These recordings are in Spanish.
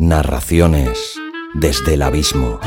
Narraciones desde el abismo.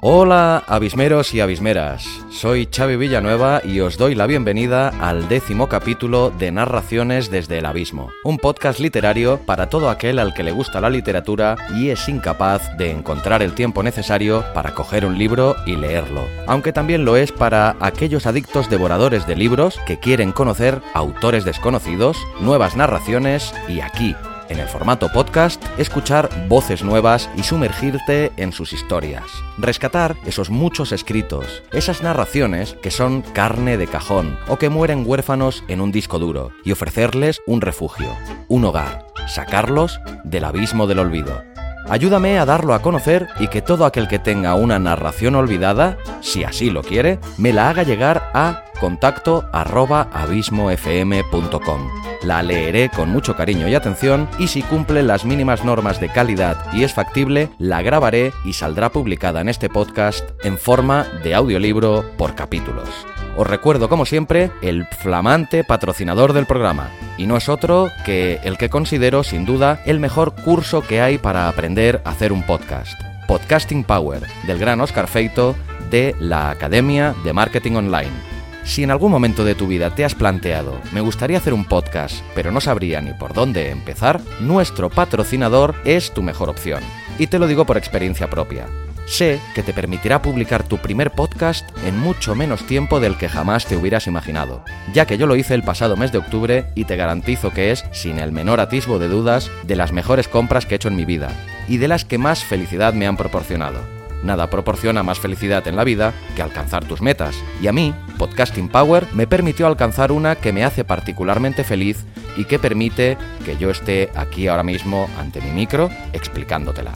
Hola, abismeros y abismeras. Soy Xavi Villanueva y os doy la bienvenida al décimo capítulo de Narraciones desde el Abismo, un podcast literario para todo aquel al que le gusta la literatura y es incapaz de encontrar el tiempo necesario para coger un libro y leerlo, aunque también lo es para aquellos adictos devoradores de libros que quieren conocer autores desconocidos, nuevas narraciones y aquí, en el formato podcast, escuchar voces nuevas y sumergirte en sus historias. Rescatar esos muchos escritos, esas narraciones que son carne de cajón o que mueren huérfanos en un disco duro y ofrecerles un refugio, un hogar, sacarlos del abismo del olvido. Ayúdame a darlo a conocer y que todo aquel que tenga una narración olvidada, si así lo quiere, me la haga llegar a contacto arroba abismofm.com. La leeré con mucho cariño y atención y si cumple las mínimas normas de calidad y es factible, la grabaré y saldrá publicada en este podcast en forma de audiolibro por capítulos. Os recuerdo, como siempre, el flamante patrocinador del programa, y no es otro que el que considero, sin duda, el mejor curso que hay para aprender a hacer un podcast. Podcasting Power, del gran Oscar Feito, de la Academia de Marketing Online. Si en algún momento de tu vida te has planteado, me gustaría hacer un podcast, pero no sabría ni por dónde empezar, nuestro patrocinador es tu mejor opción. Y te lo digo por experiencia propia. Sé que te permitirá publicar tu primer podcast en mucho menos tiempo del que jamás te hubieras imaginado, ya que yo lo hice el pasado mes de octubre y te garantizo que es, sin el menor atisbo de dudas, de las mejores compras que he hecho en mi vida y de las que más felicidad me han proporcionado. Nada proporciona más felicidad en la vida que alcanzar tus metas. Y a mí, Podcasting Power me permitió alcanzar una que me hace particularmente feliz y que permite que yo esté aquí ahora mismo ante mi micro explicándotela.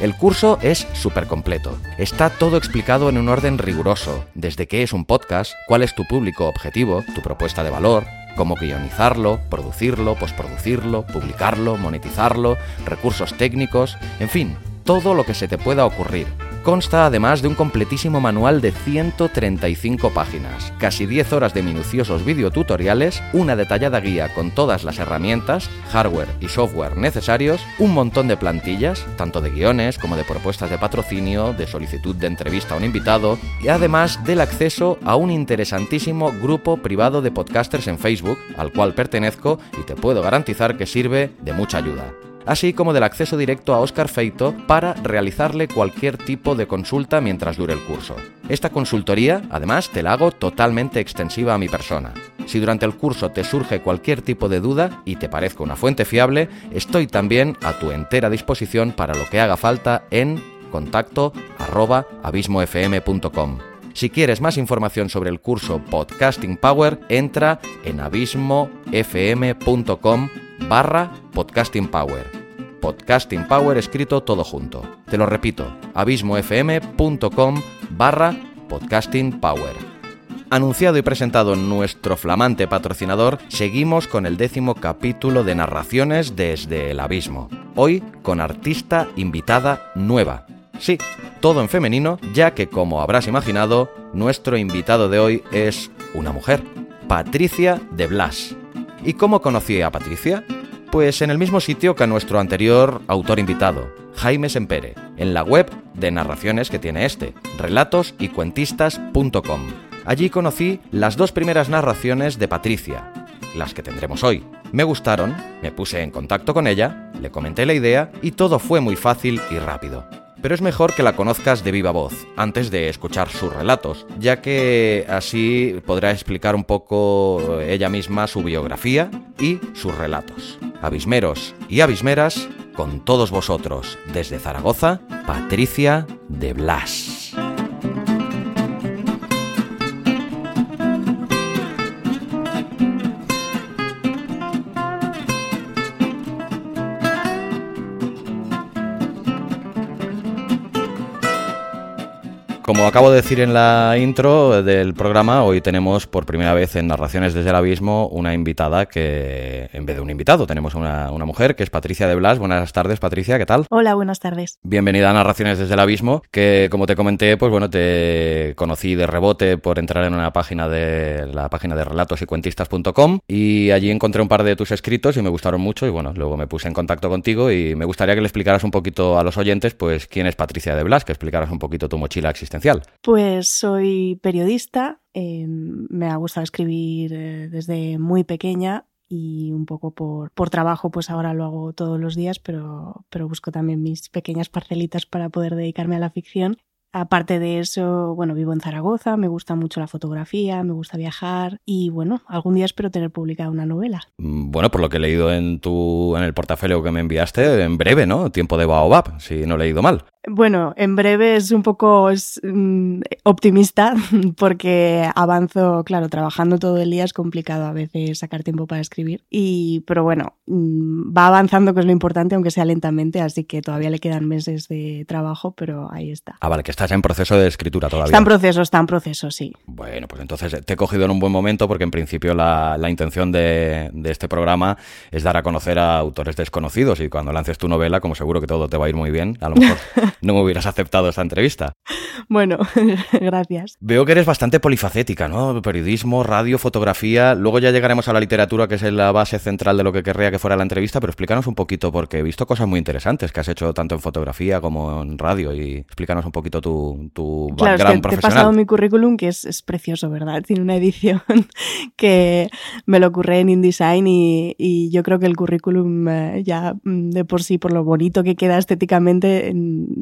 El curso es súper completo. Está todo explicado en un orden riguroso, desde qué es un podcast, cuál es tu público objetivo, tu propuesta de valor, cómo guionizarlo, producirlo, posproducirlo, publicarlo, monetizarlo, recursos técnicos, en fin, todo lo que se te pueda ocurrir Consta además de un completísimo manual de 135 páginas, casi 10 horas de minuciosos videotutoriales, una detallada guía con todas las herramientas, hardware y software necesarios, un montón de plantillas, tanto de guiones como de propuestas de patrocinio, de solicitud de entrevista a un invitado, y además del acceso a un interesantísimo grupo privado de podcasters en Facebook, al cual pertenezco y te puedo garantizar que sirve de mucha ayuda así como del acceso directo a Oscar Feito para realizarle cualquier tipo de consulta mientras dure el curso. Esta consultoría, además, te la hago totalmente extensiva a mi persona. Si durante el curso te surge cualquier tipo de duda y te parezca una fuente fiable, estoy también a tu entera disposición para lo que haga falta en contacto arroba abismofm.com. Si quieres más información sobre el curso Podcasting Power, entra en abismofm.com barra Podcasting Power. Podcasting Power escrito todo junto. Te lo repito, abismofm.com barra Podcasting Power. Anunciado y presentado nuestro flamante patrocinador, seguimos con el décimo capítulo de narraciones desde el abismo. Hoy con artista invitada nueva. Sí, todo en femenino, ya que como habrás imaginado, nuestro invitado de hoy es una mujer, Patricia de Blas. ¿Y cómo conocí a Patricia? Pues en el mismo sitio que a nuestro anterior autor invitado, Jaime Sempere, en la web de narraciones que tiene este, relatosycuentistas.com. Allí conocí las dos primeras narraciones de Patricia, las que tendremos hoy. Me gustaron, me puse en contacto con ella, le comenté la idea y todo fue muy fácil y rápido pero es mejor que la conozcas de viva voz, antes de escuchar sus relatos, ya que así podrá explicar un poco ella misma su biografía y sus relatos. Abismeros y abismeras, con todos vosotros, desde Zaragoza, Patricia de Blas. Como acabo de decir en la intro del programa, hoy tenemos por primera vez en Narraciones desde el Abismo una invitada que, en vez de un invitado, tenemos una, una mujer que es Patricia de Blas. Buenas tardes, Patricia, ¿qué tal? Hola, buenas tardes. Bienvenida a Narraciones desde el Abismo, que como te comenté, pues bueno, te conocí de rebote por entrar en una página de la página de relatos y cuentistas.com y allí encontré un par de tus escritos y me gustaron mucho y bueno, luego me puse en contacto contigo y me gustaría que le explicaras un poquito a los oyentes pues quién es Patricia de Blas, que explicaras un poquito tu mochila existencial pues soy periodista, eh, me ha gustado escribir eh, desde muy pequeña y un poco por, por, trabajo, pues ahora lo hago todos los días, pero, pero busco también mis pequeñas parcelitas para poder dedicarme a la ficción. Aparte de eso, bueno, vivo en Zaragoza, me gusta mucho la fotografía, me gusta viajar y bueno, algún día espero tener publicada una novela. Mm, bueno, por lo que he leído en tu en el portafolio que me enviaste, en breve, ¿no? Tiempo de Baobab, si no he leído mal. Bueno, en breve es un poco mm, optimista porque avanzo, claro, trabajando todo el día es complicado a veces sacar tiempo para escribir. Y, pero bueno, mm, va avanzando, que es lo importante, aunque sea lentamente, así que todavía le quedan meses de trabajo, pero ahí está. Ah, vale, que estás en proceso de escritura todavía. Está en proceso, está en proceso, sí. Bueno, pues entonces te he cogido en un buen momento porque en principio la, la intención de, de este programa es dar a conocer a autores desconocidos y cuando lances tu novela, como seguro que todo te va a ir muy bien, a lo mejor no me hubieras aceptado esta entrevista. Bueno, gracias. Veo que eres bastante polifacética, ¿no? Periodismo, radio, fotografía. Luego ya llegaremos a la literatura, que es la base central de lo que querría que fuera la entrevista, pero explícanos un poquito, porque he visto cosas muy interesantes que has hecho tanto en fotografía como en radio, y explícanos un poquito tu, tu claro, background es que profesional. Te he pasado mi currículum, que es, es, precioso, ¿verdad? Tiene una edición que me lo ocurre en InDesign y, y yo creo que el currículum eh, ya mm, de por sí, por lo bonito que queda estéticamente,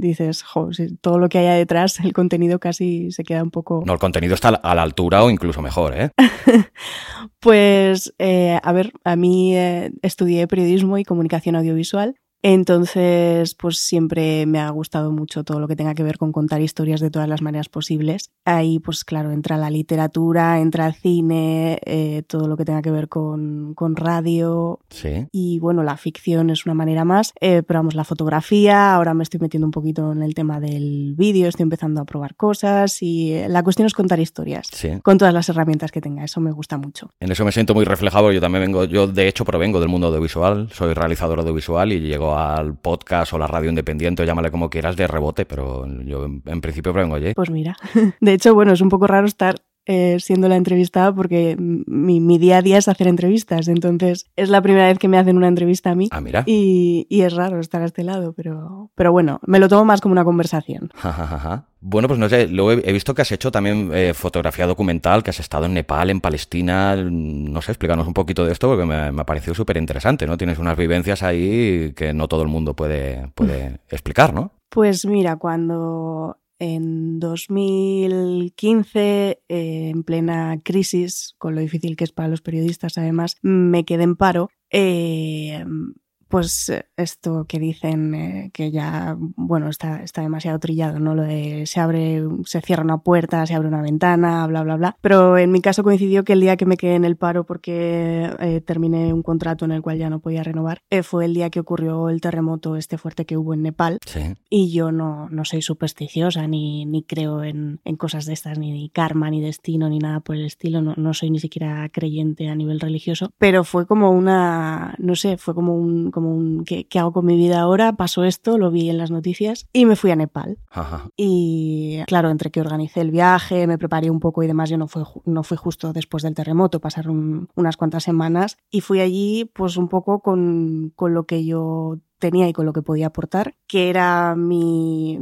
dices, jo, todo lo que haya detrás, el contenido casi se queda un poco... No, el contenido está a la altura o incluso mejor, ¿eh? pues, eh, a ver, a mí eh, estudié periodismo y comunicación audiovisual entonces, pues siempre me ha gustado mucho todo lo que tenga que ver con contar historias de todas las maneras posibles. Ahí, pues claro, entra la literatura, entra el cine, eh, todo lo que tenga que ver con, con, radio. Sí. Y bueno, la ficción es una manera más. Eh, pero vamos, la fotografía, ahora me estoy metiendo un poquito en el tema del vídeo, estoy empezando a probar cosas y eh, la cuestión es contar historias. Sí. Con todas las herramientas que tenga, eso me gusta mucho. En eso me siento muy reflejado, yo también vengo, yo de hecho provengo del mundo audiovisual, soy realizador audiovisual y llego al podcast o la radio independiente, o llámale como quieras, de rebote, pero yo en, en principio vengo allí. Pues mira, de hecho, bueno, es un poco raro estar eh, siendo la entrevistada porque mi, mi, día a día es hacer entrevistas, entonces es la primera vez que me hacen una entrevista a mí ah, mira. Y, y, es raro estar a este lado, pero, pero bueno, me lo tomo más como una conversación. Ja, ja, ja, bueno, pues no sé, luego he, he visto que has hecho también eh, fotografía documental, que has estado en Nepal, en Palestina, no sé, explícanos un poquito de esto porque me, me ha parecido súper interesante, ¿no? Tienes unas vivencias ahí que no todo el mundo puede, puede explicar, ¿no? Pues mira, cuando en 2015, eh, en plena crisis, con lo difícil que es para los periodistas, además, me quedé en paro. Eh, pues esto que dicen eh, que ya, bueno, está, está demasiado trillado, ¿no? Lo de se abre, se cierra una puerta, se abre una ventana, bla, bla, bla. Pero en mi caso coincidió que el día que me quedé en el paro porque eh, terminé un contrato en el cual ya no podía renovar, eh, fue el día que ocurrió el terremoto este fuerte que hubo en Nepal. Sí. Y yo no, no soy supersticiosa, ni, ni creo en, en, cosas de estas, ni karma, ni destino, ni nada por el estilo. No, no soy ni siquiera creyente a nivel religioso. Pero fue como una, no sé, fue como un... Como un ¿qué, ¿qué, hago con mi vida ahora? Pasó esto, lo vi en las noticias y me fui a Nepal. Ajá. Y claro, entre que organicé el viaje, me preparé un poco y demás, yo no fui, no fui justo después del terremoto, pasaron unas cuantas semanas y fui allí pues un poco con, con lo que yo tenía y con lo que podía aportar, que era mi,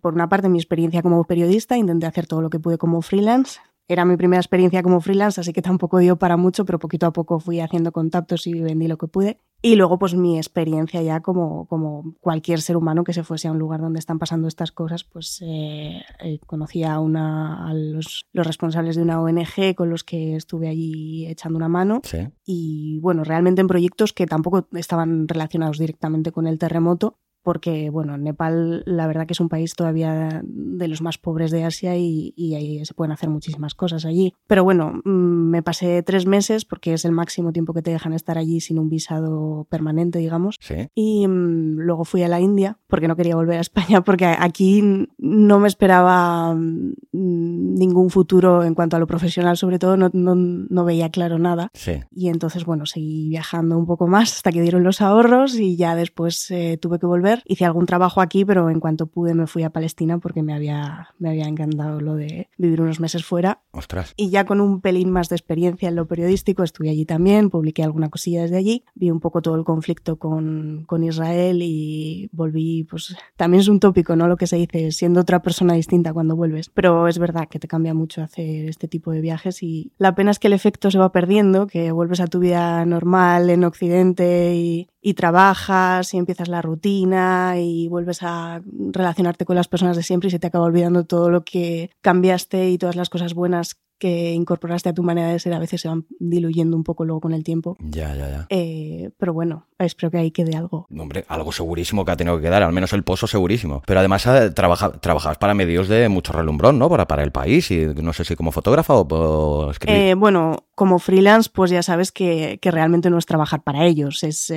por una parte mi experiencia como periodista, intenté hacer todo lo que pude como freelance, era mi primera experiencia como freelance, así que tampoco dio para mucho, pero poquito a poco fui haciendo contactos y vendí lo que pude. Y luego, pues mi experiencia ya como, como cualquier ser humano que se fuese a un lugar donde están pasando estas cosas, pues eh, eh, conocí a, una, a los, los, responsables de una ONG con los que estuve allí echando una mano. Sí. Y bueno, realmente en proyectos que tampoco estaban relacionados directamente con el terremoto, porque, bueno, Nepal la verdad que es un país todavía de los más pobres de Asia y, ahí se pueden hacer muchísimas cosas allí. Pero bueno, mm, me pasé tres meses porque es el máximo tiempo que te dejan estar allí sin un visado permanente, digamos. Y mm, luego fui a la India porque no quería volver a España porque aquí no me esperaba mm, ningún futuro en cuanto a lo profesional, sobre todo no, no, veía claro nada. Y entonces, bueno, seguí viajando un poco más hasta que dieron los ahorros y ya después eh, tuve que volver Hice algún trabajo aquí, pero en cuanto pude me fui a Palestina porque me había, me había encantado lo de vivir unos meses fuera. Ostras. Y ya con un pelín más de experiencia en lo periodístico, estuve allí también, publiqué alguna cosilla desde allí, vi un poco todo el conflicto con, con Israel y volví, pues también es un tópico, ¿no? Lo que se dice, siendo otra persona distinta cuando vuelves. Pero es verdad que te cambia mucho hacer este tipo de viajes y la pena es que el efecto se va perdiendo, que vuelves a tu vida normal en Occidente y, y trabajas y empiezas la rutina y vuelves a relacionarte con las personas de siempre y se te acaba olvidando todo lo que cambiaste y todas las cosas buenas que incorporaste a tu manera de ser a veces se van diluyendo un poco luego con el tiempo. Ya, ya, ya. Eh, pero bueno, espero que ahí quede algo. Hombre, algo segurísimo que ha tenido que quedar, al menos el pozo segurísimo. Pero además eh, trabaja, trabajabas para medios de mucho relumbrón, ¿no? Para, para el país y no sé si como fotógrafa o, escribir. Eh, bueno, como freelance, pues ya sabes que, que, realmente no es trabajar para ellos, es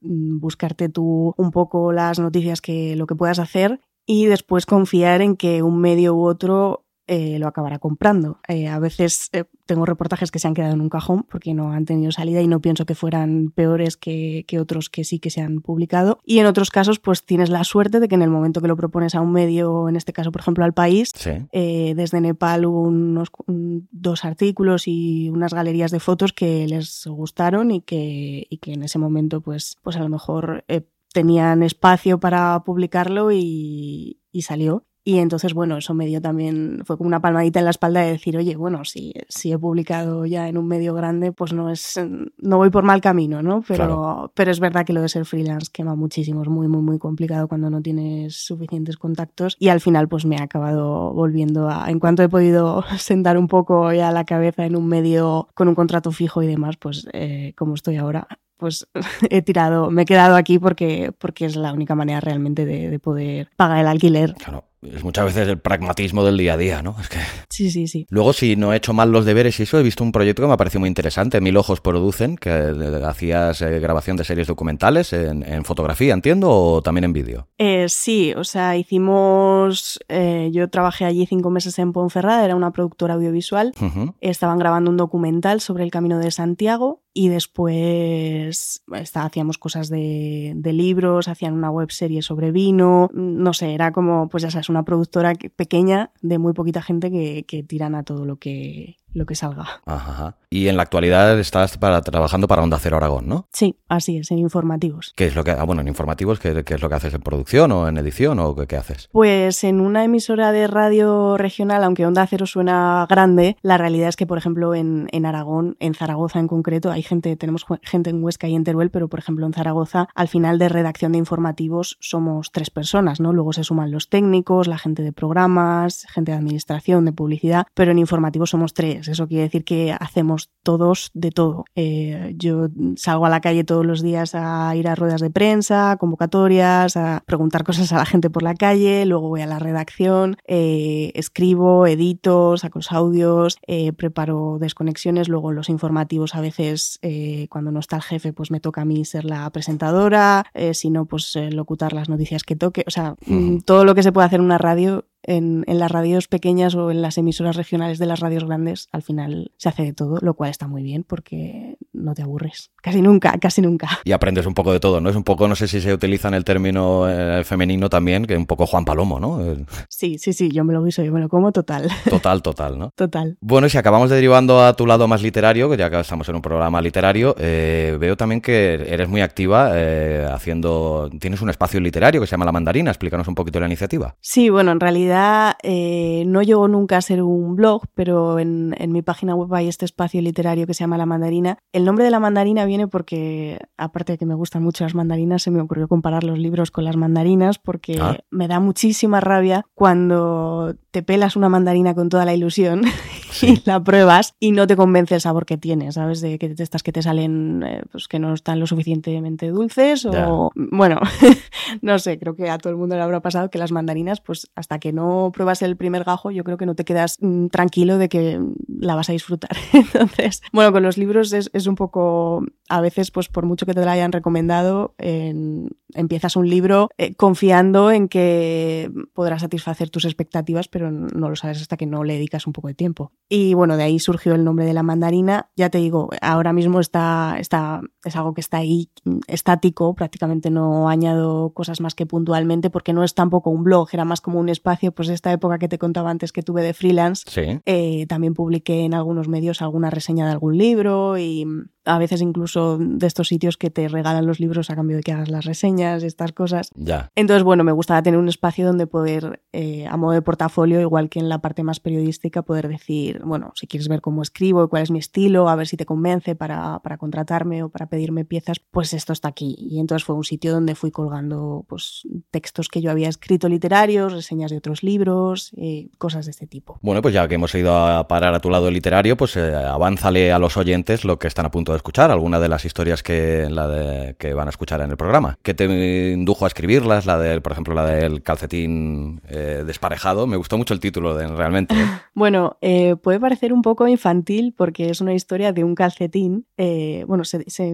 buscarte tú un poco las noticias que lo que puedas hacer y después confiar en que un medio u otro eh, lo acabará comprando. Eh, a veces eh, tengo reportajes que se han quedado en un cajón porque no han tenido salida y no pienso que fueran peores que, otros que sí que se han publicado. Y en otros casos, pues tienes la suerte de que en el momento que lo propones a un medio, en este caso, por ejemplo, al país, desde Nepal hubo unos dos artículos y unas galerías de fotos que les gustaron y que, y que en ese momento, pues, pues a lo mejor tenían espacio para publicarlo y, y salió. Y entonces, bueno, eso me dio también, fue como una palmadita en la espalda de decir, oye, bueno, si, si he publicado ya en un medio grande, pues no es, no voy por mal camino, ¿no? Pero, pero es verdad que lo de ser freelance quema muchísimo, es muy, muy, muy complicado cuando no tienes suficientes contactos. Y al final, pues me ha acabado volviendo a, en cuanto he podido sentar un poco ya la cabeza en un medio con un contrato fijo y demás, pues eh, como estoy ahora, pues he tirado, me he quedado aquí porque, porque es la única manera realmente de, de poder pagar el alquiler. Claro es muchas veces el pragmatismo del día a día, ¿no? Es que... Sí, sí, sí. Luego, si no he hecho mal los deberes y eso, he visto un proyecto que me ha parecido muy interesante. Mil Ojos Producen, que hacías eh, grabación de series documentales en, fotografía, entiendo, o también en vídeo. Eh, sí, o sea, hicimos. Eh, yo trabajé allí cinco meses en Ponferrada, era una productora audiovisual. Estaban grabando un documental sobre el camino de Santiago y después hacíamos cosas de, de, libros, hacían una web serie sobre vino, no sé, era como, pues ya sabes, una productora pequeña de muy poquita gente que, que tiran a todo lo que, lo que salga. Ajá, Y en la actualidad estás para, trabajando para Onda Cero Aragón, ¿no? Sí, así es, en informativos. ¿Qué es lo que, ah, bueno, en informativos, ¿qué, es lo que haces en producción o en edición o qué, haces? Pues en una emisora de radio regional, aunque Onda Cero suena grande, la realidad es que, por ejemplo, en, en Aragón, en Zaragoza en concreto, hay gente, tenemos gente en Huesca y en Teruel, pero por ejemplo en Zaragoza, al final de redacción de informativos somos tres personas, ¿no? Luego se suman los técnicos, la gente de programas, gente de administración, de publicidad, pero en informativos somos tres eso quiere decir que hacemos todos de todo. Eh, yo salgo a la calle todos los días a ir a ruedas de prensa, convocatorias, a preguntar cosas a la gente por la calle, luego voy a la redacción, eh, escribo, edito, saco los audios, eh, preparo desconexiones, luego los informativos a veces cuando no está el jefe pues me toca a mí ser la presentadora, si no pues locutar las noticias que toque, o sea, mm, todo lo que se puede hacer en una radio en, las radios pequeñas o en las emisoras regionales de las radios grandes, al final se hace de todo, lo cual está muy bien porque no te aburres. Casi nunca, casi nunca. Y aprendes un poco de todo, ¿no? Es un poco, no sé si se utiliza en el término eh, femenino también, que es un poco Juan Palomo, ¿no? Sí, sí, sí, yo me lo guiso, yo me lo como total. Total, total, ¿no? Total. Bueno, si acabamos derivando a tu lado más literario, que ya que estamos en un programa literario, eh, veo también que eres muy activa eh, haciendo, tienes un espacio literario que se llama La Mandarina, explícanos un poquito la iniciativa. Sí, bueno, en realidad no llegó nunca a ser un blog, pero en, mi página web hay este espacio literario que se llama La Mandarina. El nombre de La Mandarina viene porque, aparte de que me gustan mucho las mandarinas, se me ocurrió comparar los libros con las mandarinas porque ah. me da muchísima rabia cuando te pelas una mandarina con toda la ilusión y la pruebas y no te convence el sabor que tiene, ¿sabes? De que estas que te salen, eh, pues que no están lo suficientemente dulces o... Bueno, no sé, creo que a todo el mundo le habrá pasado que las mandarinas, pues hasta que no pruebas el primer gajo, yo creo que no te quedas mm, tranquilo de que la vas a disfrutar. Entonces, bueno, con los libros es, es, un poco, a veces, pues por mucho que te lo hayan recomendado, en, empiezas un libro eh, confiando en que podrás satisfacer tus expectativas, pero no lo sabes hasta que no le dedicas un poco de tiempo. Y bueno, de ahí surgió el nombre de la mandarina. Ya te digo, ahora mismo está, está, es algo que está ahí estático, prácticamente no añado cosas más que puntualmente porque no es tampoco un blog, era más como un espacio, pues esta época que te contaba antes que tuve de freelance. Eh, también publiqué en algunos medios alguna reseña de algún libro y a veces incluso de estos sitios que te regalan los libros a cambio de que hagas las reseñas, estas cosas. Ya. Entonces, bueno, me gustaba tener un espacio donde poder, eh, a modo de portafolio, igual que en la parte más periodística, poder decir, bueno, si quieres ver cómo escribo, cuál es mi estilo, a ver si te convence para, para contratarme o para pedirme piezas, pues esto está aquí. Y entonces fue un sitio donde fui colgando pues, textos que yo había escrito literarios, reseñas de otros libros, eh, cosas de este tipo. Bueno, pues ya que hemos ido a parar a tu lado literario, pues eh, avánzale a los oyentes lo que están a punto de escuchar, alguna de las historias que, la de, que van a escuchar en el programa. ¿Qué te indujo a escribirlas? La de, por ejemplo, la del calcetín eh, desparejado. Me gustó mucho el título de, realmente. bueno, eh, puede parecer un poco infantil porque es una historia de un calcetín. Eh, bueno,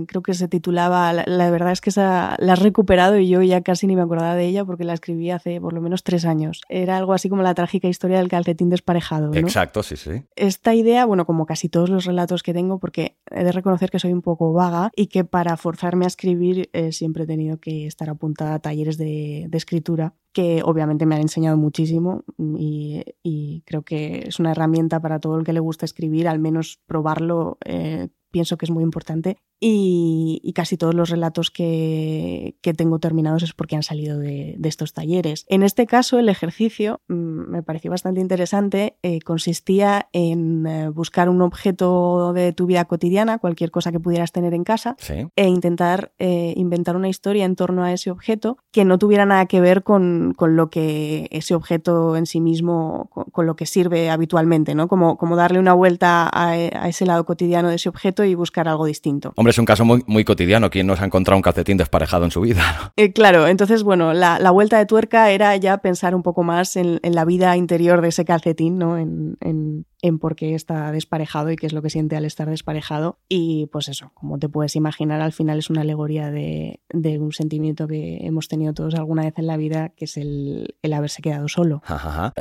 creo que se titulaba, la, verdad es que esa, la has recuperado y yo ya casi ni me acordaba de ella porque la escribí hace por lo menos tres años. Era algo así como la trágica historia del calcetín desparejado. Exacto, sí, sí. Esta idea, bueno, como casi todos los relatos que tengo, porque he de reconocer que soy un poco vaga y que para forzarme a escribir eh, siempre he tenido que estar apuntada a talleres de, escritura que obviamente me han enseñado muchísimo y, creo que es una herramienta para todo el que le gusta escribir, al menos probarlo. Eh, pienso que es muy importante y, casi todos los relatos que, tengo terminados es porque han salido de, estos talleres. En este caso, el ejercicio mm, me pareció bastante interesante. Eh, consistía en eh, buscar un objeto de tu vida cotidiana, cualquier cosa que pudieras tener en casa, e intentar eh, inventar una historia en torno a ese objeto que no tuviera nada que ver con, lo que ese objeto en sí mismo, con, lo que sirve habitualmente, ¿no? Como, como darle una vuelta a, ese lado cotidiano de ese objeto y buscar algo distinto es un caso muy, cotidiano. ¿Quién nos ha encontrado un calcetín desparejado en su vida? Eh, claro, entonces, bueno, la, vuelta de tuerca era ya pensar un poco más en, la vida interior de ese calcetín, ¿no? En por qué está desparejado y qué es lo que siente al estar desparejado. Y pues eso, como te puedes imaginar, al final es una alegoría de, un sentimiento que hemos tenido todos alguna vez en la vida, que es el, haberse quedado solo.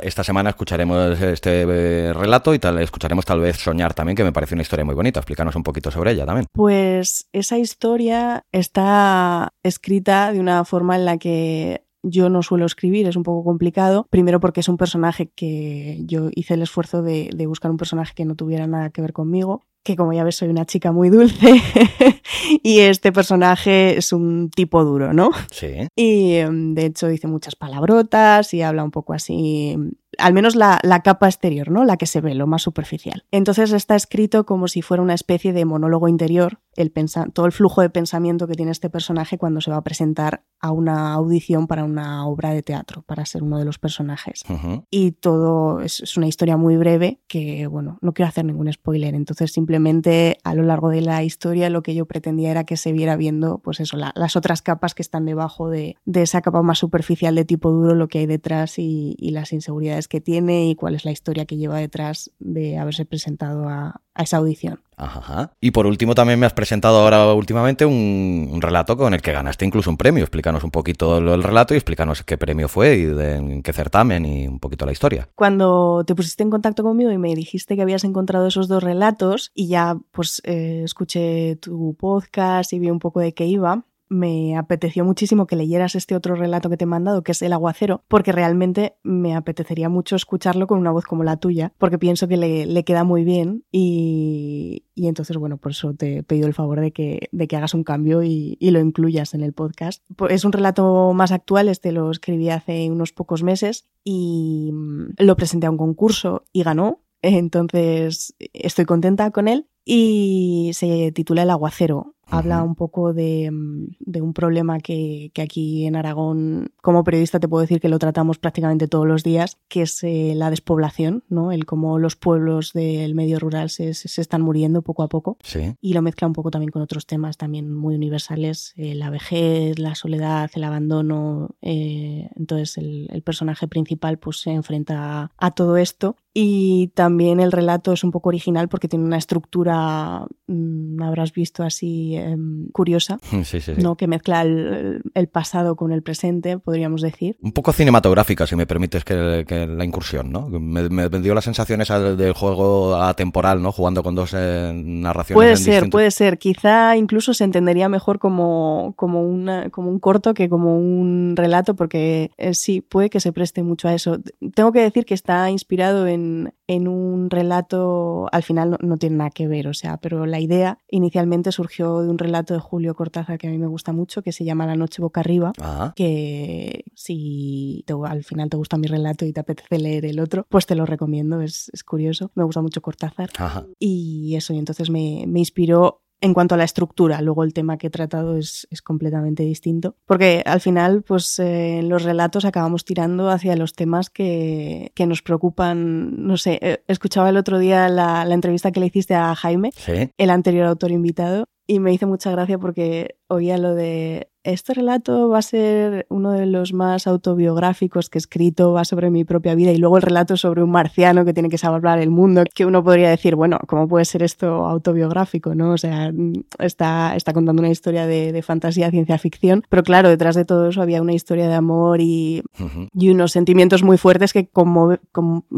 Esta semana escucharemos este eh, relato y tal, escucharemos tal vez Soñar también, que me parece una historia muy bonita. Explícanos un poquito sobre ella también. Pues esa historia está escrita de una forma en la que yo no suelo escribir, es un poco complicado. Primero porque es un personaje que yo hice el esfuerzo de, buscar un personaje que no tuviera nada que ver conmigo, que como ya ves soy una chica muy dulce y este personaje es un tipo duro, ¿no? Sí. Y em, de hecho dice muchas palabrotas y habla un poco así al menos la, capa exterior, ¿no? La que se ve, lo más superficial. Entonces está escrito como si fuera una especie de monólogo interior, el todo el flujo de pensamiento que tiene este personaje cuando se va a presentar a una audición para una obra de teatro, para ser uno de los personajes. Y todo es, una historia muy breve que, bueno, no quiero hacer ningún spoiler, entonces simplemente a lo largo de la historia lo que yo pretendía era que se viera viendo, pues eso, las otras capas que están debajo de, esa capa más superficial de tipo duro, lo que hay detrás y las inseguridades que tiene y cuál es la historia que lleva detrás de haberse presentado a, esa audición. Ajá. Y por último también me has presentado ahora últimamente un, relato con el que ganaste incluso un premio. Explícanos un poquito el relato y explícanos qué premio fue y de, en qué certamen y un poquito la historia. Cuando te pusiste en contacto conmigo y me dijiste que habías encontrado esos dos relatos y ya pues eh, escuché tu podcast y vi un poco de qué iba, me apeteció muchísimo que leyeras este otro relato que te he mandado, que es El aguacero, porque realmente me apetecería mucho escucharlo con una voz como la tuya, porque pienso que le, queda muy bien y, entonces, bueno, por eso te he pedido el favor de que, de que hagas un cambio y, lo incluyas en el podcast. Es un relato más actual, este lo escribí hace unos pocos meses y mm, lo presenté a un concurso y ganó. Entonces estoy contenta con él y se titula El aguacero. Habla un poco de, de un problema que, que, aquí en Aragón, como periodista, te puedo decir que lo tratamos prácticamente todos los días, que es eh, la despoblación, ¿no? El cómo los pueblos del medio rural se, se están muriendo poco a poco. Sí. Y lo mezcla un poco también con otros temas también muy universales, eh, la vejez, la soledad, el abandono. Eh, entonces el, el, personaje principal pues se enfrenta a todo esto y también el relato es un poco original porque tiene una estructura, mmm, habrás visto así, eh, curiosa, sí, sí, sí. ¿no? que mezcla el, el, pasado con el presente, podríamos decir. Un poco cinematográfica, si me permites que, que la incursión, ¿no? Me, me, dio la sensación esa del juego atemporal, ¿no? Jugando con dos eh, narraciones. Puede ser, distintos... puede ser. Quizá incluso se entendería mejor como, como, una, como un corto que como un relato, porque eh, sí, puede que se preste mucho a eso. Tengo que decir que está inspirado en en, un relato, al final no, no, tiene nada que ver, o sea, pero la idea inicialmente surgió de un relato de Julio Cortázar que a mí me gusta mucho, que se llama La noche boca arriba, Ajá. que si te, al final te gusta mi relato y te apetece leer el otro, pues te lo recomiendo, es, es curioso, me gusta mucho Cortázar. Ajá. Y eso, y entonces me, me inspiró en cuanto a la estructura, luego el tema que he tratado es, es completamente distinto. Porque al final, pues eh, en los relatos acabamos tirando hacia los temas que, que nos preocupan. No sé, eh, escuchaba el otro día la, la, entrevista que le hiciste a Jaime, ¿Sí? el anterior autor invitado, y me hizo mucha gracia porque oía lo de este relato va a ser uno de los más autobiográficos que he escrito, va sobre mi propia vida y luego el relato sobre un marciano que tiene que salvar el mundo, que uno podría decir, bueno, ¿cómo puede ser esto autobiográfico? ¿no? O sea, está, está contando una historia de, de fantasía, ciencia ficción, pero claro, detrás de todo eso había una historia de amor y, uh -huh. y unos sentimientos muy fuertes que conmove,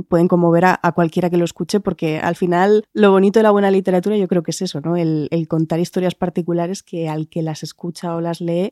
pueden conmover a, a, cualquiera que lo escuche, porque al final lo bonito de la buena literatura yo creo que es eso, ¿no? El, el contar historias particulares que al que las escucha o las lee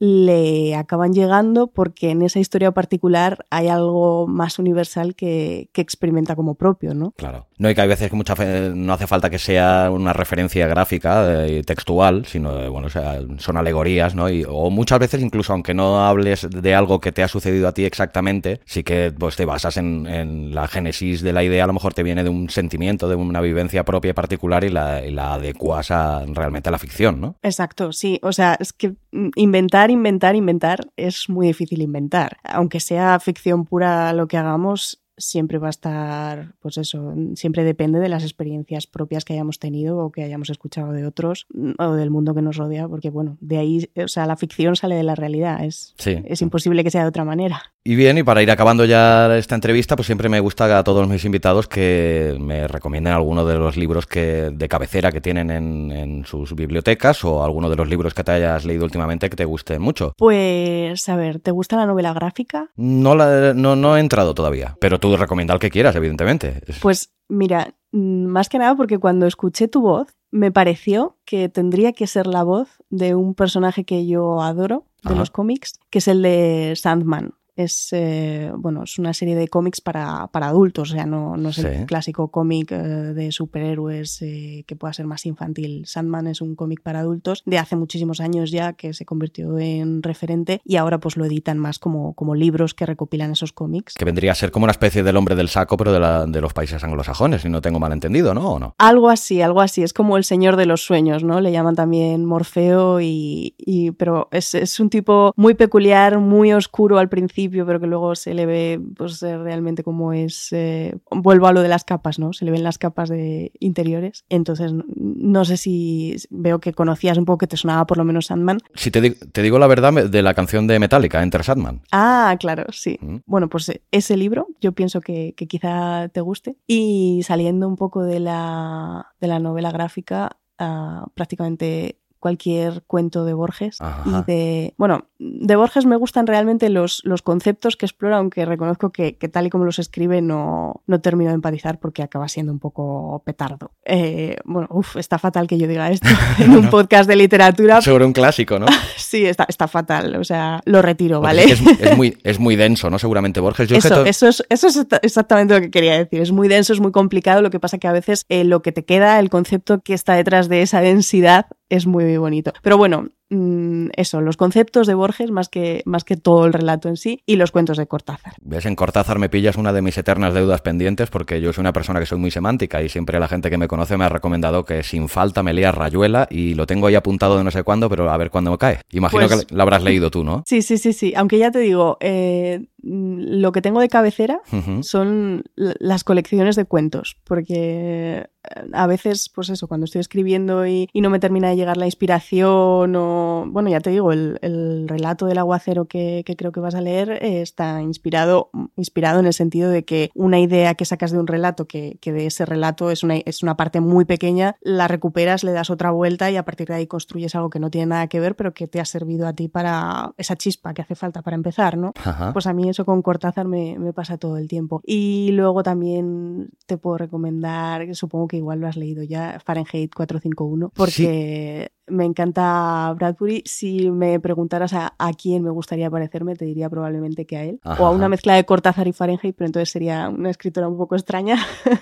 le acaban llegando porque en esa historia particular hay algo más universal que, que experimenta como propio, ¿no? Claro. No, y que hay veces que mucha fe, no hace falta que sea una referencia gráfica y eh, textual, sino, eh, bueno, o sea, son alegorías, ¿no? Y, o muchas veces, incluso aunque no hables de algo que te ha sucedido a ti exactamente, sí que pues, te basas en, en la génesis de la idea, a lo mejor te viene de un sentimiento, de una vivencia propia y particular y la, y la adecuas a, realmente a la ficción, ¿no? Exacto, sí. O sea, es que inventar, inventar, inventar es muy difícil inventar. Aunque sea ficción pura lo que hagamos, siempre va a estar, pues eso, siempre depende de las experiencias propias que hayamos tenido o que hayamos escuchado de otros o del mundo que nos rodea, porque bueno, de ahí, o sea, la ficción sale de la realidad, es, sí. es imposible que sea de otra manera. Y bien, y para ir acabando ya esta entrevista, pues siempre me gusta a todos mis invitados que me recomienden alguno de los libros que, de cabecera que tienen en, en sus bibliotecas o alguno de los libros que te hayas leído últimamente que te guste mucho. Pues, a ver, ¿te gusta la novela gráfica? No, la, no, no he entrado todavía, pero tú recomienda el que quieras, evidentemente. Pues mira, más que nada porque cuando escuché tu voz, me pareció que tendría que ser la voz de un personaje que yo adoro de Ajá. los cómics, que es el de Sandman es, eh, bueno, es una serie de cómics para, para, adultos, o sea, no, no es sí. el clásico cómic eh, de superhéroes eh, que pueda ser más infantil. Sandman es un cómic para adultos de hace muchísimos años ya que se convirtió en referente y ahora pues lo editan más como, como libros que recopilan esos cómics. Que vendría a ser como una especie del hombre del saco, pero de, la, de los países anglosajones, si no tengo mal entendido, ¿no? ¿O no? Algo así, algo así. Es como el señor de los sueños, ¿no? Le llaman también Morfeo y... y pero es, es un tipo muy peculiar, muy oscuro al principio pero que luego se le ve pues realmente como es eh, vuelvo a lo de las capas no se le ven las capas de interiores. Entonces no sé si veo que conocías un poco que te sonaba por lo menos Sandman. Si te, te digo la verdad de la canción de Metallica Enter Sandman. Ah claro sí. Mm. bueno pues ese libro yo pienso que, que quizá te guste. Y saliendo un poco de la de la novela gráfica uh, prácticamente cualquier cuento de Borges Ajá. y de bueno de Borges me gustan realmente los, los conceptos que explora aunque reconozco que, que, tal y como los escribe no, no termino de empatizar porque acaba siendo un poco petardo. Eh, bueno uff está fatal que yo diga esto en un podcast de literatura. Sobre un clásico no sí está, está fatal o sea lo retiro vale es, es, muy es muy denso no seguramente Borges. Yo eso, eso, es, eso es exactamente lo que quería decir. Es muy denso es muy complicado lo que pasa que a veces eh, lo que te queda el concepto que está detrás de esa densidad es muy bonito. Pero bueno, mmm, eso, los conceptos de Borges más que, más que todo el relato en sí y los cuentos de Cortázar. ¿Ves? En Cortázar me pillas una de mis eternas deudas pendientes porque yo soy una persona que soy muy semántica y siempre la gente que me conoce me ha recomendado que sin falta me lea Rayuela y lo tengo ahí apuntado de no sé cuándo, pero a ver cuándo me cae. Imagino Pues- que lo habrás leído tú, ¿no? Sí, sí, sí, sí. Aunque ya te digo, eh, lo que tengo de cabecera son las colecciones de cuentos, porque eh, a veces, pues eso, cuando estoy escribiendo y, y no me termina de llegar la inspiración o, bueno, ya te digo, el, el relato del aguacero que, que creo que vas a leer eh, está inspirado, inspirado en el sentido de que una idea que sacas de un relato, que, que de ese relato es una, es una parte muy pequeña, la recuperas, le das otra vuelta y a partir de ahí construyes algo que no tiene nada que ver, pero que te ha servido a ti para esa chispa que hace falta para empezar, ¿no? Pues a mí eso con Cortázar me, me pasa todo el tiempo. Y luego también te puedo recomendar, que supongo que igual lo has leído ya, Fahrenheit 451, porque me encanta Bradbury. Si me preguntaras a, a quién me gustaría parecerme, te diría probablemente que a él. Ajá. O a una mezcla de Cortázar y Fahrenheit, pero entonces sería una escritora un poco extraña.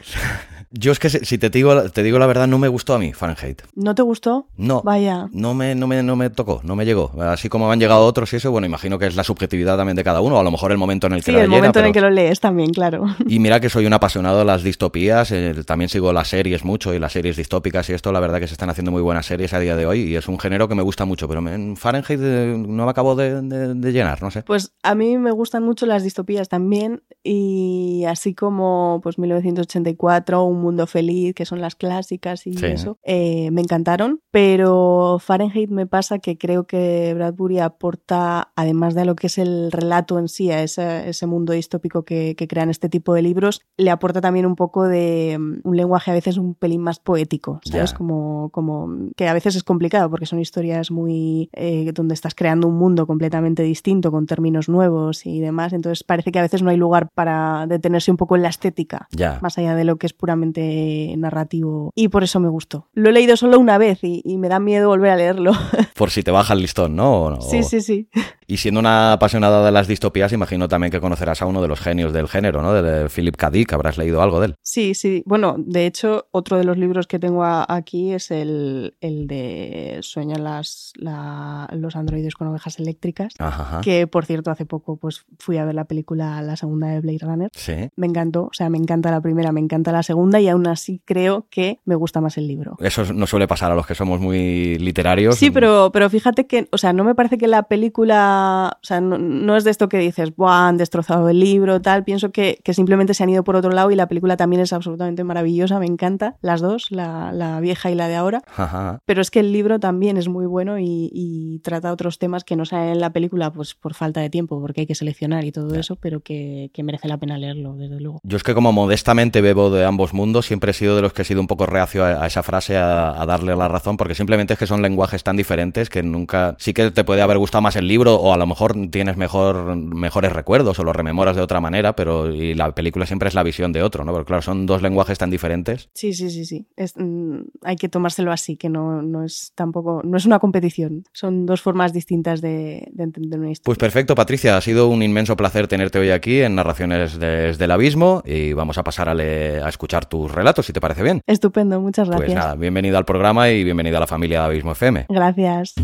Yo es que si te digo, te digo la verdad, no me gustó a mí Fahrenheit. ¿No te gustó? No. Vaya. No me, no, me, no me tocó, no me llegó. Así como han llegado otros y eso, bueno, imagino que es la subjetividad también de cada uno, o a lo mejor el momento en el que Sí, lo el leyera, momento en el que lo lees también, claro. Y mira que soy un apasionado de las distopías, eh, también sigo las series mucho y las series distópicas y esto, la verdad que se están haciendo muy buenas series a día de hoy y es un género que me gusta mucho, pero en Fahrenheit eh, no me acabo de, de- de llenar, no sé. Pues a mí me gustan mucho las distopías también y así como pues 1984, Un Mundo Feliz, que son las clásicas y Sí. eso, eh, me encantaron, pero Fahrenheit me pasa que creo que Bradbury aporta, además de lo que es el relato en sí, a ese, ese mundo distópico que, que crean este tipo de libros, le aporta también un poco de mm, un lenguaje a veces un pelín más poético, ¿sabes? Ya. Como, como que a veces es complicado porque son historias muy eh, donde estás creando un mundo completamente distinto con términos nuevos y demás, entonces parece que a veces no hay lugar para detenerse un poco en la estética Ya. más allá de lo que es puramente narrativo y por eso me gustó. Lo he leído solo una vez y, y me da miedo volver a leerlo. Por si te baja el listón, ¿no? O- sí, sí, sí. Y siendo una apasionada de las distopías, imagino también que conocerás a uno de los genios del género, ¿no? De Philip K. Dick, habrás leído algo de él. Sí, sí. Bueno, de hecho, otro de los libros que tengo a- aquí es el, el de Sueñan las, la- los androides con ovejas eléctricas. Ajá, ajá. Que por cierto, hace poco pues fui a ver la película, la segunda de Blade Runner. Sí. Me encantó, o sea, me encanta la primera, me encanta la segunda y aún así creo que me gusta más el libro. Eso no suele pasar a los que somos muy literarios. Sí, pero, pero fíjate que, o sea, no me parece que la película, o sea, no, no es de esto que dices, Buah, han destrozado el libro, tal. Pienso que, que simplemente se han ido por otro lado y la película también es absolutamente maravillosa, me encanta, las dos, la, la vieja y la de ahora. Ajá. Pero es que el libro también es muy bueno y, y trata otros temas que no salen en la película, pues por falta de tiempo, porque hay que seleccionar y todo eso, pero que, que merece la pena leerlo, desde luego. Yo es que como modestamente bebo de ambos mundos, siempre he sido de los que he sido un poco reacio a, a esa frase, a, a darle la razón, porque simplemente es que son lenguajes tan diferentes que nunca... Sí que te puede haber gustado más el libro o a lo mejor tienes mejor, mejores recuerdos o lo rememoras de otra manera, pero y la película siempre es la visión de otro, ¿no? Porque claro, son dos lenguajes tan diferentes. Sí, sí, sí, sí. Es, mm, hay que tomárselo así, que no, no es tampoco, no es una competición. Son dos formas distintas de, de entender una historia. Pues perfecto, Patricia, ha sido un inmenso placer tenerte hoy aquí en Narraciones desde el Abismo y vamos a pasar a, le- a escuchar tus relatos, si te parece bien. Estupendo, muchas gracias. Pues nada, bienvenida al programa y bienvenida a la familia de Abismo FM. Gracias.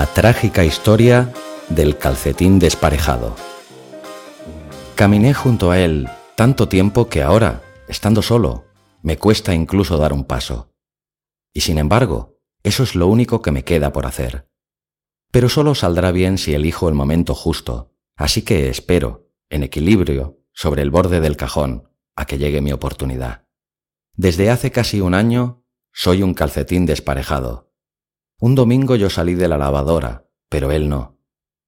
La trágica historia del calcetín desparejado. Caminé junto a él tanto tiempo que ahora, estando solo, me cuesta incluso dar un paso. Y sin embargo, eso es lo único que me queda por hacer. Pero solo saldrá bien si elijo el momento justo, así que espero, en equilibrio, sobre el borde del cajón, a que llegue mi oportunidad. Desde hace casi un año, soy un calcetín desparejado. Un domingo yo salí de la lavadora, pero él no.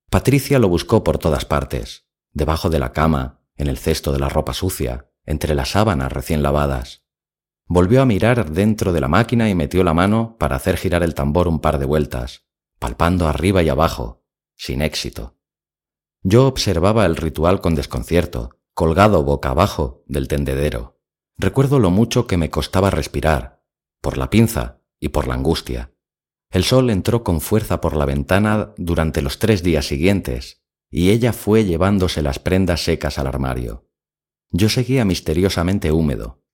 Patricia lo buscó por todas partes, debajo de la cama, en el cesto de la ropa sucia, entre las sábanas recién lavadas. Volvió a mirar dentro de la máquina y metió la mano para hacer girar el tambor un par de vueltas, palpando arriba y abajo, sin éxito. Yo observaba el ritual con desconcierto, colgado boca abajo del tendedero. Recuerdo lo mucho que me costaba respirar, por la pinza y por la angustia. El sol entró con fuerza por la ventana durante los tres días siguientes, y ella fue llevándose las prendas secas al armario. Yo seguía misteriosamente húmedo.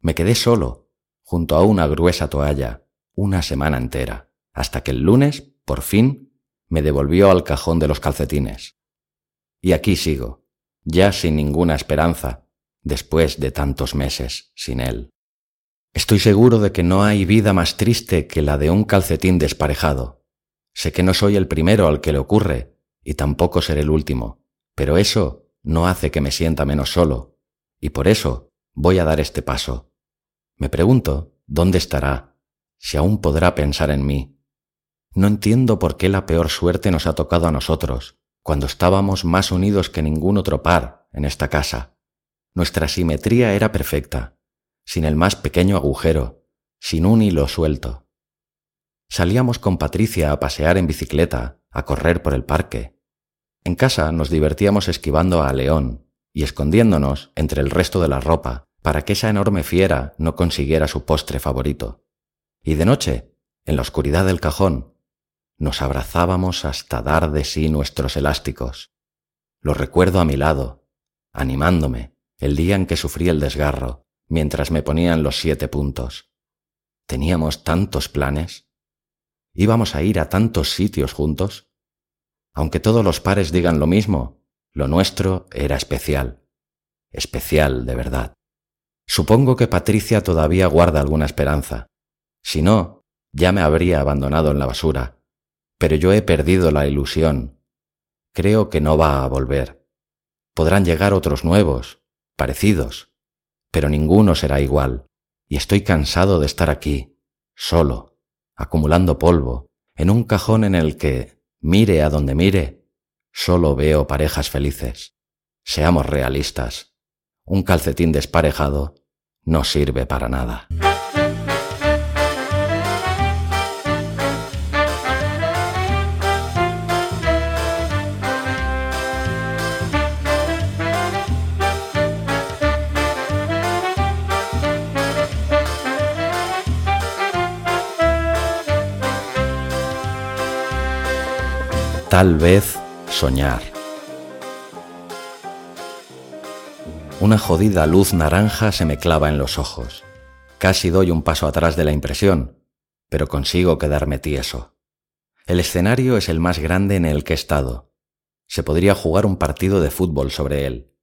Me quedé solo, junto a una gruesa toalla, una semana entera, hasta que el lunes, por fin, me devolvió al cajón de los calcetines. Y aquí sigo, ya sin ninguna esperanza, después de tantos meses sin él. Estoy seguro de que no hay vida más triste que la de un calcetín desparejado. Sé que no soy el primero al que le ocurre, y tampoco seré el último, pero eso no hace que me sienta menos solo, y por eso voy a dar este paso. Me pregunto dónde estará, si aún podrá pensar en mí. No entiendo por qué la peor suerte nos ha tocado a nosotros, cuando estábamos más unidos que ningún otro par en esta casa. Nuestra simetría era perfecta, sin el más pequeño agujero, sin un hilo suelto. Salíamos con Patricia a pasear en bicicleta, a correr por el parque. En casa nos divertíamos esquivando a León y escondiéndonos entre el resto de la ropa para que esa enorme fiera no consiguiera su postre favorito. Y de noche, en la oscuridad del cajón, nos abrazábamos hasta dar de sí nuestros elásticos. Lo recuerdo a mi lado, animándome, el día en que sufrí el desgarro, mientras me ponían los siete puntos. Teníamos tantos planes. Íbamos a ir a tantos sitios juntos. Aunque todos los pares digan lo mismo, lo nuestro era especial. Especial de verdad. Supongo que Patricia todavía guarda alguna esperanza. Si no, ya me habría abandonado en la basura. Pero yo he perdido la ilusión. Creo que no va a volver. Podrán llegar otros nuevos, parecidos, pero ninguno será igual, y estoy cansado de estar aquí, solo, acumulando polvo, en un cajón en el que, mire a donde mire, solo veo parejas felices. Seamos realistas. Un calcetín desparejado no sirve para nada. Tal vez soñar. Una jodida luz naranja se me clava en los ojos. Casi doy un paso atrás de la impresión, pero consigo quedarme tieso. El escenario es el más grande en el que he estado. Se podría jugar un partido de fútbol sobre él.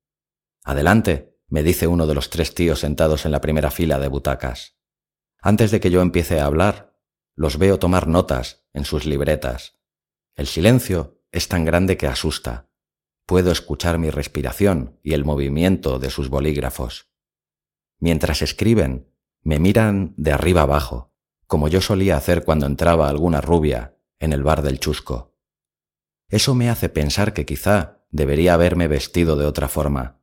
Adelante, me dice uno de los tres tíos sentados en la primera fila de butacas. Antes de que yo empiece a hablar, los veo tomar notas en sus libretas el silencio es tan grande que asusta. Puedo escuchar mi respiración y el movimiento de sus bolígrafos. Mientras escriben, me miran de arriba abajo, como yo solía hacer cuando entraba alguna rubia en el bar del chusco. Eso me hace pensar que quizá debería haberme vestido de otra forma.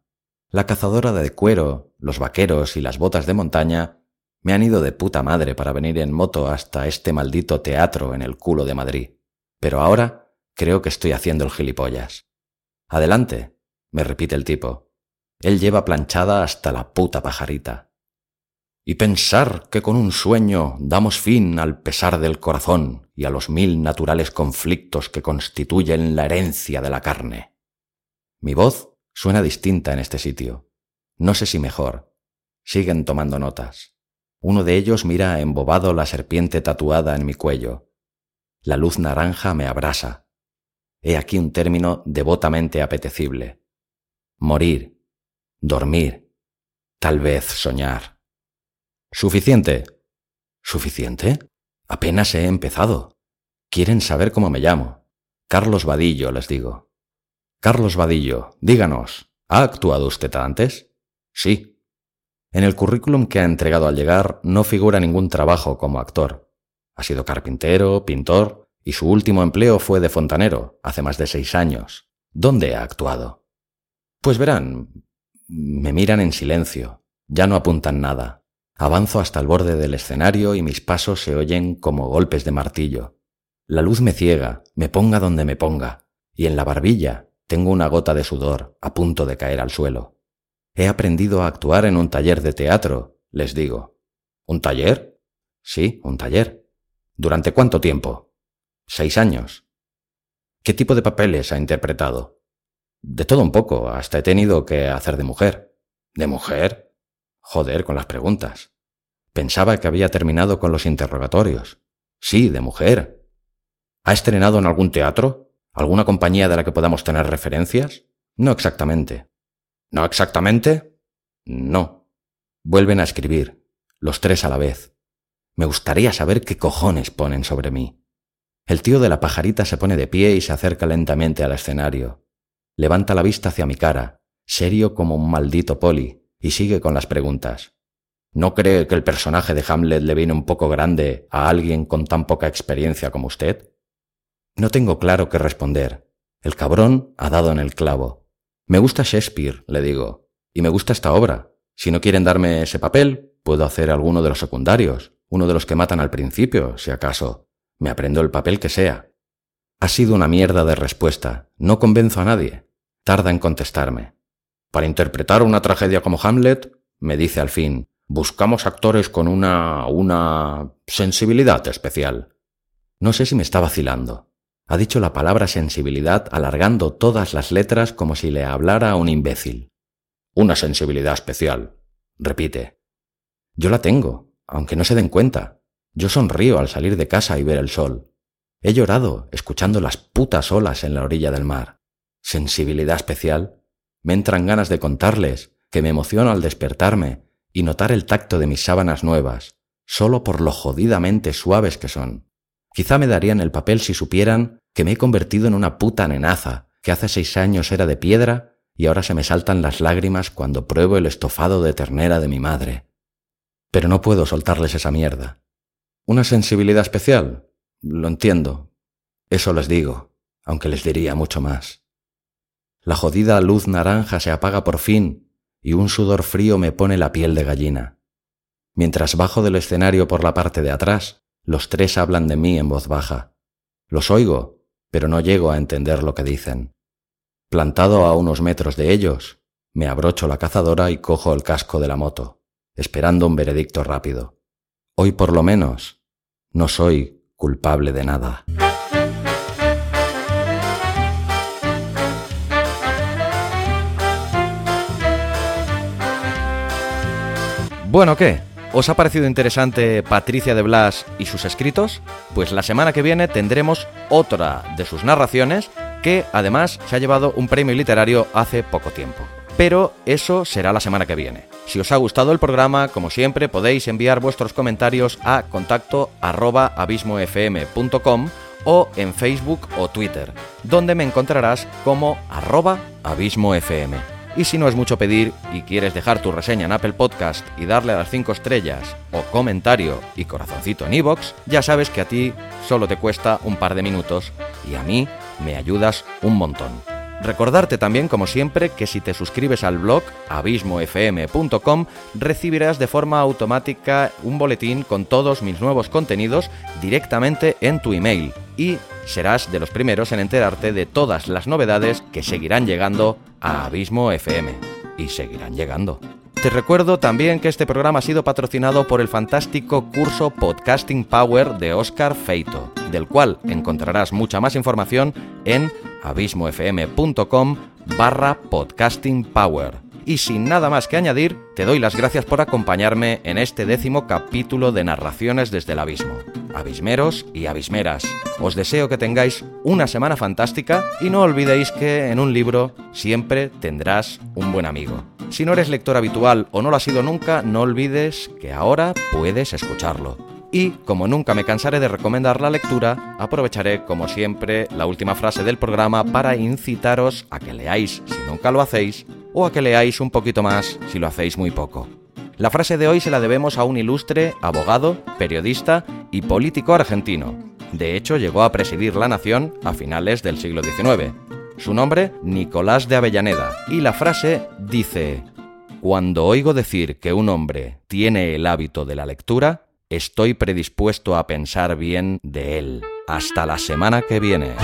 La cazadora de cuero, los vaqueros y las botas de montaña me han ido de puta madre para venir en moto hasta este maldito teatro en el culo de Madrid. Pero ahora creo que estoy haciendo el gilipollas. Adelante, me repite el tipo. Él lleva planchada hasta la puta pajarita. Y pensar que con un sueño damos fin al pesar del corazón y a los mil naturales conflictos que constituyen la herencia de la carne. Mi voz suena distinta en este sitio. No sé si mejor. Siguen tomando notas. Uno de ellos mira embobado la serpiente tatuada en mi cuello, la luz naranja me abrasa. He aquí un término devotamente apetecible. Morir, dormir, tal vez soñar. Suficiente. ¿Suficiente? Apenas he empezado. Quieren saber cómo me llamo. Carlos Vadillo, les digo. Carlos Vadillo, díganos, ¿ha actuado usted antes? Sí. En el currículum que ha entregado al llegar no figura ningún trabajo como actor. Ha sido carpintero, pintor, y su último empleo fue de fontanero, hace más de seis años. ¿Dónde ha actuado? Pues verán, me miran en silencio, ya no apuntan nada. Avanzo hasta el borde del escenario y mis pasos se oyen como golpes de martillo. La luz me ciega, me ponga donde me ponga, y en la barbilla tengo una gota de sudor a punto de caer al suelo. He aprendido a actuar en un taller de teatro, les digo. ¿Un taller? Sí, un taller. ¿Durante cuánto tiempo? Seis años. ¿Qué tipo de papeles ha interpretado? De todo un poco, hasta he tenido que hacer de mujer. ¿De mujer? Joder con las preguntas. Pensaba que había terminado con los interrogatorios. Sí, de mujer. ¿Ha estrenado en algún teatro? ¿Alguna compañía de la que podamos tener referencias? No exactamente. ¿No exactamente? No. Vuelven a escribir, los tres a la vez. Me gustaría saber qué cojones ponen sobre mí. El tío de la pajarita se pone de pie y se acerca lentamente al escenario. Levanta la vista hacia mi cara, serio como un maldito poli, y sigue con las preguntas. ¿No cree que el personaje de Hamlet le viene un poco grande a alguien con tan poca experiencia como usted? No tengo claro qué responder. El cabrón ha dado en el clavo. Me gusta Shakespeare, le digo, y me gusta esta obra. Si no quieren darme ese papel, puedo hacer alguno de los secundarios, uno de los que matan al principio, si acaso. Me aprendo el papel que sea. Ha sido una mierda de respuesta. No convenzo a nadie. Tarda en contestarme. Para interpretar una tragedia como Hamlet, me dice al fin, buscamos actores con una... una... sensibilidad especial. No sé si me está vacilando. Ha dicho la palabra sensibilidad alargando todas las letras como si le hablara a un imbécil. Una sensibilidad especial. Repite. Yo la tengo, aunque no se den cuenta. Yo sonrío al salir de casa y ver el sol. He llorado escuchando las putas olas en la orilla del mar. ¿Sensibilidad especial? Me entran ganas de contarles que me emociono al despertarme y notar el tacto de mis sábanas nuevas, solo por lo jodidamente suaves que son. Quizá me darían el papel si supieran que me he convertido en una puta nenaza, que hace seis años era de piedra y ahora se me saltan las lágrimas cuando pruebo el estofado de ternera de mi madre. Pero no puedo soltarles esa mierda. ¿Una sensibilidad especial? Lo entiendo. Eso les digo, aunque les diría mucho más. La jodida luz naranja se apaga por fin y un sudor frío me pone la piel de gallina. Mientras bajo del escenario por la parte de atrás, los tres hablan de mí en voz baja. Los oigo, pero no llego a entender lo que dicen. Plantado a unos metros de ellos, me abrocho la cazadora y cojo el casco de la moto, esperando un veredicto rápido. Hoy por lo menos, no soy culpable de nada. Bueno, ¿qué? ¿Os ha parecido interesante Patricia de Blas y sus escritos? Pues la semana que viene tendremos otra de sus narraciones que además se ha llevado un premio literario hace poco tiempo. Pero eso será la semana que viene. Si os ha gustado el programa, como siempre, podéis enviar vuestros comentarios a contacto arroba abismofm.com o en Facebook o Twitter, donde me encontrarás como arroba abismofm. Y si no es mucho pedir y quieres dejar tu reseña en Apple Podcast y darle a las 5 estrellas o comentario y corazoncito en iVoox, ya sabes que a ti solo te cuesta un par de minutos y a mí me ayudas un montón. Recordarte también, como siempre, que si te suscribes al blog abismofm.com recibirás de forma automática un boletín con todos mis nuevos contenidos directamente en tu email y serás de los primeros en enterarte de todas las novedades que seguirán llegando a Abismo FM. Y seguirán llegando. Te recuerdo también que este programa ha sido patrocinado por el fantástico curso Podcasting Power de Oscar Feito, del cual encontrarás mucha más información en abismofm.com barra podcasting power. Y sin nada más que añadir, te doy las gracias por acompañarme en este décimo capítulo de Narraciones desde el Abismo. Abismeros y abismeras, os deseo que tengáis una semana fantástica y no olvidéis que en un libro siempre tendrás un buen amigo. Si no eres lector habitual o no lo has sido nunca, no olvides que ahora puedes escucharlo. Y, como nunca me cansaré de recomendar la lectura, aprovecharé, como siempre, la última frase del programa para incitaros a que leáis si nunca lo hacéis o a que leáis un poquito más si lo hacéis muy poco. La frase de hoy se la debemos a un ilustre abogado, periodista y político argentino. De hecho, llegó a presidir la nación a finales del siglo XIX. Su nombre, Nicolás de Avellaneda. Y la frase dice, Cuando oigo decir que un hombre tiene el hábito de la lectura, estoy predispuesto a pensar bien de él. Hasta la semana que viene.